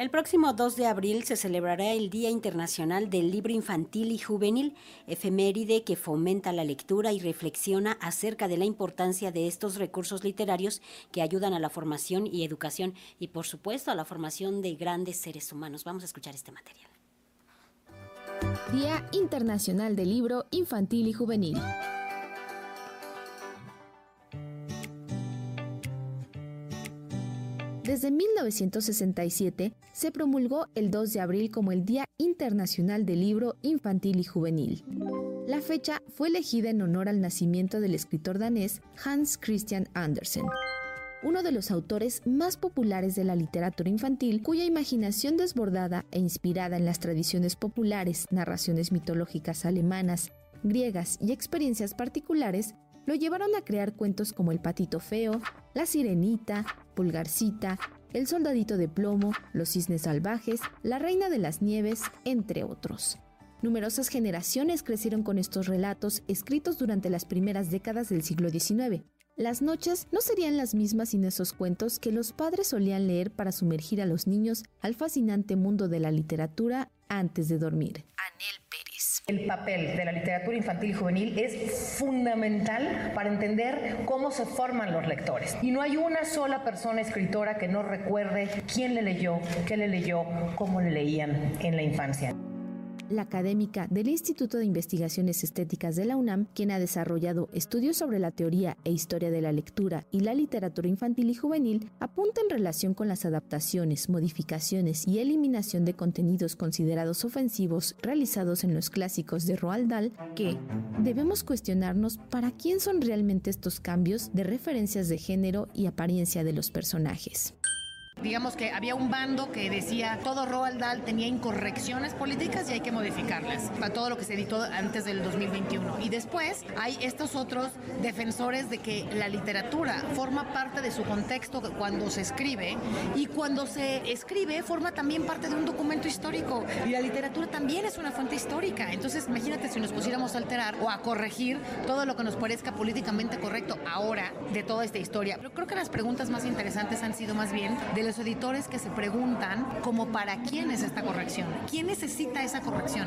El próximo 2 de abril se celebrará el Día Internacional del Libro Infantil y Juvenil, efeméride que fomenta la lectura y reflexiona acerca de la importancia de estos recursos literarios que ayudan a la formación y educación y por supuesto a la formación de grandes seres humanos. Vamos a escuchar este material. Día Internacional del Libro Infantil y Juvenil. Desde 1967 se promulgó el 2 de abril como el Día Internacional del Libro Infantil y Juvenil. La fecha fue elegida en honor al nacimiento del escritor danés Hans Christian Andersen, uno de los autores más populares de la literatura infantil, cuya imaginación desbordada e inspirada en las tradiciones populares, narraciones mitológicas alemanas, griegas y experiencias particulares lo llevaron a crear cuentos como El patito feo, La sirenita, Pulgarcita, El soldadito de plomo, Los cisnes salvajes, La reina de las nieves, entre otros. Numerosas generaciones crecieron con estos relatos escritos durante las primeras décadas del siglo XIX. Las noches no serían las mismas sin esos cuentos que los padres solían leer para sumergir a los niños al fascinante mundo de la literatura antes de dormir. El papel de la literatura infantil y juvenil es fundamental para entender cómo se forman los lectores. Y no hay una sola persona escritora que no recuerde quién le leyó, qué le leyó, cómo le leían en la infancia la académica del Instituto de Investigaciones Estéticas de la UNAM, quien ha desarrollado estudios sobre la teoría e historia de la lectura y la literatura infantil y juvenil, apunta en relación con las adaptaciones, modificaciones y eliminación de contenidos considerados ofensivos realizados en los clásicos de Roald Dahl que debemos cuestionarnos para quién son realmente estos cambios de referencias de género y apariencia de los personajes. Digamos que había un bando que decía todo Roald Dahl tenía incorrecciones políticas y hay que modificarlas para todo lo que se editó antes del 2021. Y después hay estos otros defensores de que la literatura forma parte de su contexto cuando se escribe y cuando se escribe forma también parte de un documento histórico y la literatura también es una fuente histórica. Entonces imagínate si nos pusiéramos a alterar o a corregir todo lo que nos parezca políticamente correcto ahora de toda esta historia. Pero creo que las preguntas más interesantes han sido más bien de los editores que se preguntan como para quién es esta corrección. ¿Quién necesita esa corrección?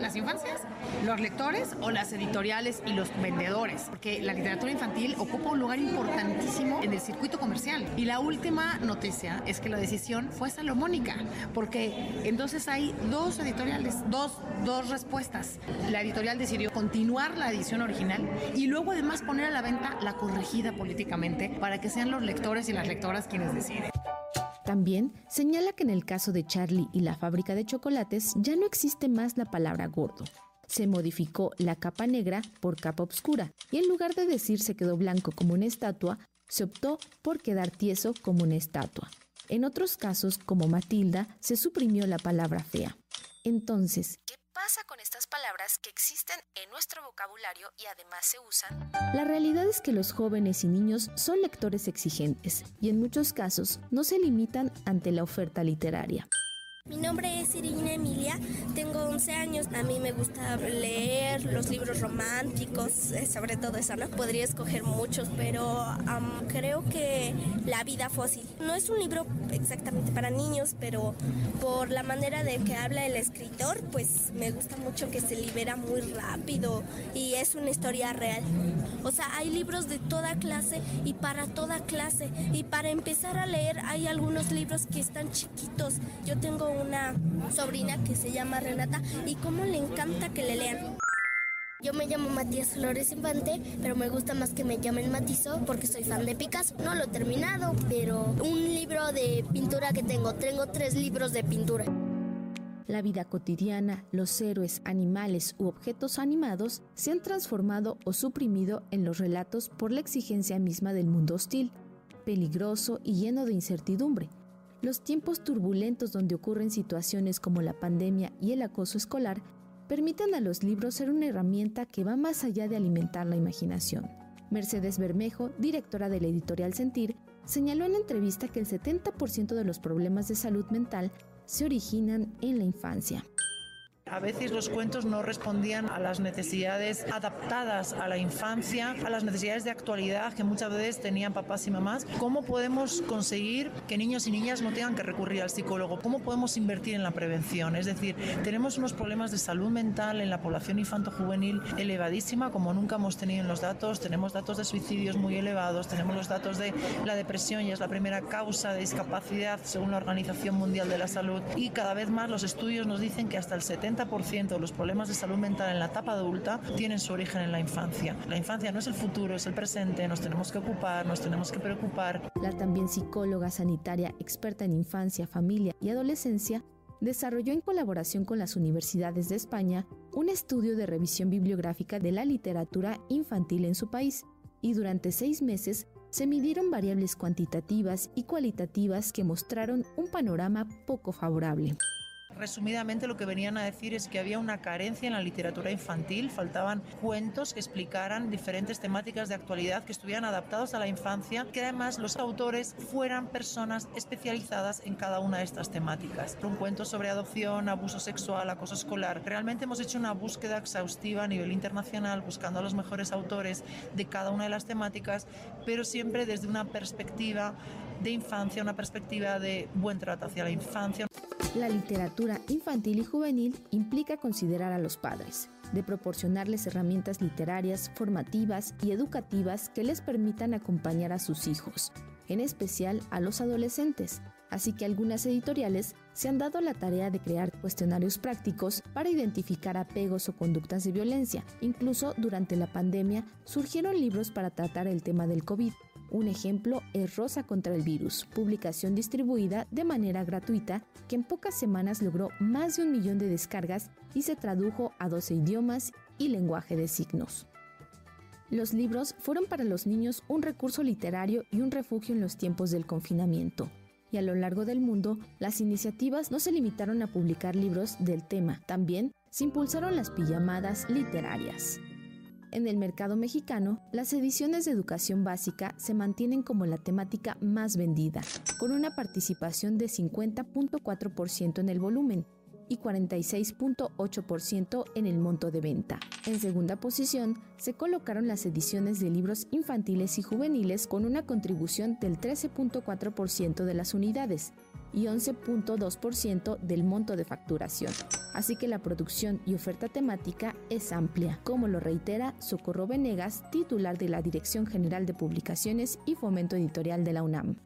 ¿Las infancias? ¿Los lectores o las editoriales y los vendedores? Porque la literatura infantil ocupa un lugar importantísimo en el circuito comercial. Y la última noticia es que la decisión fue salomónica, porque entonces hay dos editoriales, dos, dos respuestas. La editorial decidió continuar la edición original y luego además poner a la venta la corregida políticamente para que sean los lectores y las lectoras quienes deciden. También señala que en el caso de Charlie y la fábrica de chocolates ya no existe más la palabra gordo. Se modificó la capa negra por capa oscura y en lugar de decir se quedó blanco como una estatua, se optó por quedar tieso como una estatua. En otros casos, como Matilda, se suprimió la palabra fea. Entonces, ¿qué pasa con estas palabras que existen en nuestro vocabulario y además se usan? La realidad es que los jóvenes y niños son lectores exigentes y en muchos casos no se limitan ante la oferta literaria. Mi nombre es Irina Emilia, tengo 11 años. A mí me gusta leer los libros románticos, eh, sobre todo eso, ¿no? Podría escoger muchos, pero creo que La vida fósil no es un libro exactamente para niños, pero por la manera de que habla el escritor, pues me gusta mucho que se libera muy rápido y es una historia real. O sea, hay libros de toda clase y para toda clase. Y para empezar a leer hay algunos libros que están chiquitos. Yo tengo una sobrina que se llama Renata y cómo le encanta que le lean. Yo me llamo Matías Flores Infante, pero me gusta más que me llamen Matizo porque soy fan de Picasso. No lo he terminado, pero un libro de pintura que tengo, tengo tres libros de pintura. La vida cotidiana, los héroes, animales u objetos animados se han transformado o suprimido en los relatos por la exigencia misma del mundo hostil, peligroso y lleno de incertidumbre, los tiempos turbulentos donde ocurren situaciones como la pandemia y el acoso escolar permiten a los libros ser una herramienta que va más allá de alimentar la imaginación. Mercedes Bermejo, directora de la editorial Sentir, señaló en entrevista que el 70% de los problemas de salud mental se originan en la infancia. A veces los cuentos no respondían a las necesidades adaptadas a la infancia, a las necesidades de actualidad que muchas veces tenían papás y mamás. ¿Cómo podemos conseguir que niños y niñas no tengan que recurrir al psicólogo? ¿Cómo podemos invertir en la prevención? Es decir, tenemos unos problemas de salud mental en la población infanto-juvenil elevadísima como nunca hemos tenido en los datos. Tenemos datos de suicidios muy elevados, tenemos los datos de la depresión y es la primera causa de discapacidad según la Organización Mundial de la Salud y cada vez más los estudios nos dicen que hasta el 70 70% de los problemas de salud mental en la etapa adulta tienen su origen en la infancia. La infancia no es el futuro, es el presente, nos tenemos que ocupar, nos tenemos que preocupar. La también psicóloga sanitaria experta en infancia, familia y adolescencia desarrolló en colaboración con las universidades de España un estudio de revisión bibliográfica de la literatura infantil en su país y durante seis meses se midieron variables cuantitativas y cualitativas que mostraron un panorama poco favorable. Resumidamente lo que venían a decir es que había una carencia en la literatura infantil, faltaban cuentos que explicaran diferentes temáticas de actualidad que estuvieran adaptados a la infancia, que además los autores fueran personas especializadas en cada una de estas temáticas. Un cuento sobre adopción, abuso sexual, acoso escolar. Realmente hemos hecho una búsqueda exhaustiva a nivel internacional buscando a los mejores autores de cada una de las temáticas, pero siempre desde una perspectiva de infancia, una perspectiva de buen trato hacia la infancia. La literatura infantil y juvenil implica considerar a los padres, de proporcionarles herramientas literarias, formativas y educativas que les permitan acompañar a sus hijos, en especial a los adolescentes. Así que algunas editoriales se han dado la tarea de crear cuestionarios prácticos para identificar apegos o conductas de violencia. Incluso durante la pandemia surgieron libros para tratar el tema del COVID, un ejemplo es Rosa contra el virus, publicación distribuida de manera gratuita que en pocas semanas logró más de un millón de descargas y se tradujo a 12 idiomas y lenguaje de signos. Los libros fueron para los niños un recurso literario y un refugio en los tiempos del confinamiento. Y a lo largo del mundo, las iniciativas no se limitaron a publicar libros del tema, también se impulsaron las pijamadas literarias. En el mercado mexicano, las ediciones de educación básica se mantienen como la temática más vendida, con una participación de 50.4% en el volumen y 46.8% en el monto de venta. En segunda posición se colocaron las ediciones de libros infantiles y juveniles con una contribución del 13.4% de las unidades y 11.2% del monto de facturación. Así que la producción y oferta temática es amplia, como lo reitera Socorro Venegas, titular de la Dirección General de Publicaciones y Fomento Editorial de la UNAM.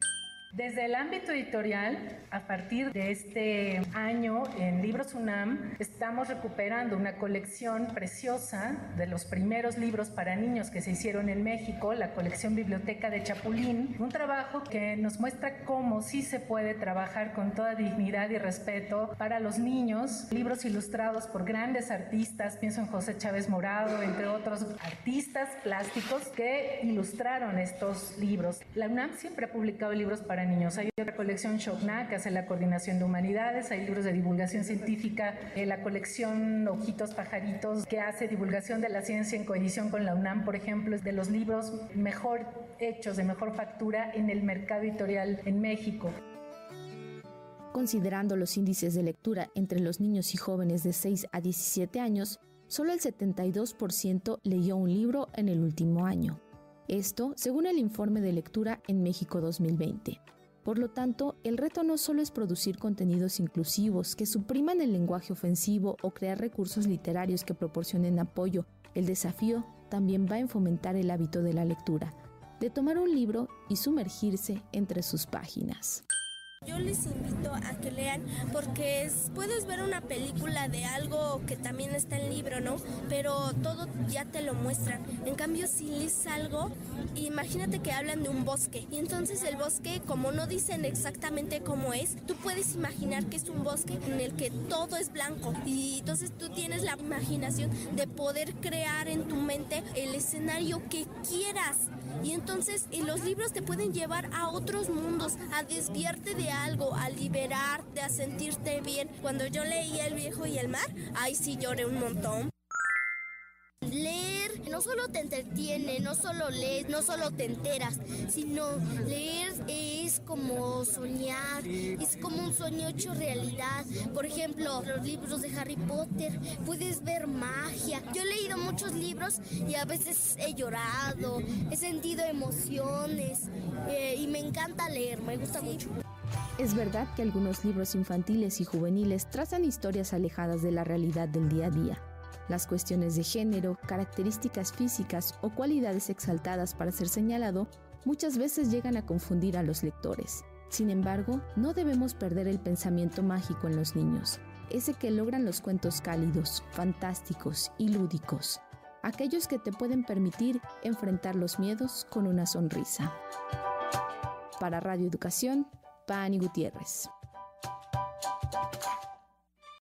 Desde el ámbito editorial, a partir de este año en Libros UNAM, estamos recuperando una colección preciosa de los primeros libros para niños que se hicieron en México, la colección Biblioteca de Chapulín, un trabajo que nos muestra cómo sí se puede trabajar con toda dignidad y respeto para los niños, libros ilustrados por grandes artistas, pienso en José Chávez Morado, entre otros artistas plásticos que ilustraron estos libros. La UNAM siempre ha publicado libros para Hay otra colección Shokna que hace la coordinación de humanidades, hay libros de divulgación científica, eh, la colección Ojitos Pajaritos que hace divulgación de la ciencia en coedición con la UNAM, por ejemplo, es de los libros mejor hechos, de mejor factura en el mercado editorial en México. Considerando los índices de lectura entre los niños y jóvenes de 6 a 17 años, solo el 72% leyó un libro en el último año. Esto según el informe de lectura en México 2020. Por lo tanto, el reto no solo es producir contenidos inclusivos que supriman el lenguaje ofensivo o crear recursos literarios que proporcionen apoyo, el desafío también va en fomentar el hábito de la lectura, de tomar un libro y sumergirse entre sus páginas. Yo les invito a que lean porque puedes ver una película de algo que también está en libro, ¿no? Pero todo ya te lo muestran. En cambio, si lees algo, imagínate que hablan de un bosque y entonces el bosque, como no dicen exactamente cómo es, tú puedes imaginar que es un bosque en el que todo es blanco y entonces tú tienes la imaginación de poder crear en tu mente el escenario que quieras. Y entonces los libros te pueden llevar a otros mundos, a desviarte de algo, a liberarte, a sentirte bien. Cuando yo leía El viejo y el mar, ahí sí lloré un montón. Leer no solo te entretiene, no solo lees, no solo te enteras, sino leer es como soñar, es como un sueño hecho realidad. Por ejemplo, los libros de Harry Potter, puedes ver magia. Yo he leído muchos libros y a veces he llorado, he sentido emociones eh, y me encanta leer, me gusta mucho. Es verdad que algunos libros infantiles y juveniles trazan historias alejadas de la realidad del día a día. Las cuestiones de género, características físicas o cualidades exaltadas para ser señalado muchas veces llegan a confundir a los lectores. Sin embargo, no debemos perder el pensamiento mágico en los niños, ese que logran los cuentos cálidos, fantásticos y lúdicos, aquellos que te pueden permitir enfrentar los miedos con una sonrisa. Para Radio Educación, Pani Gutiérrez.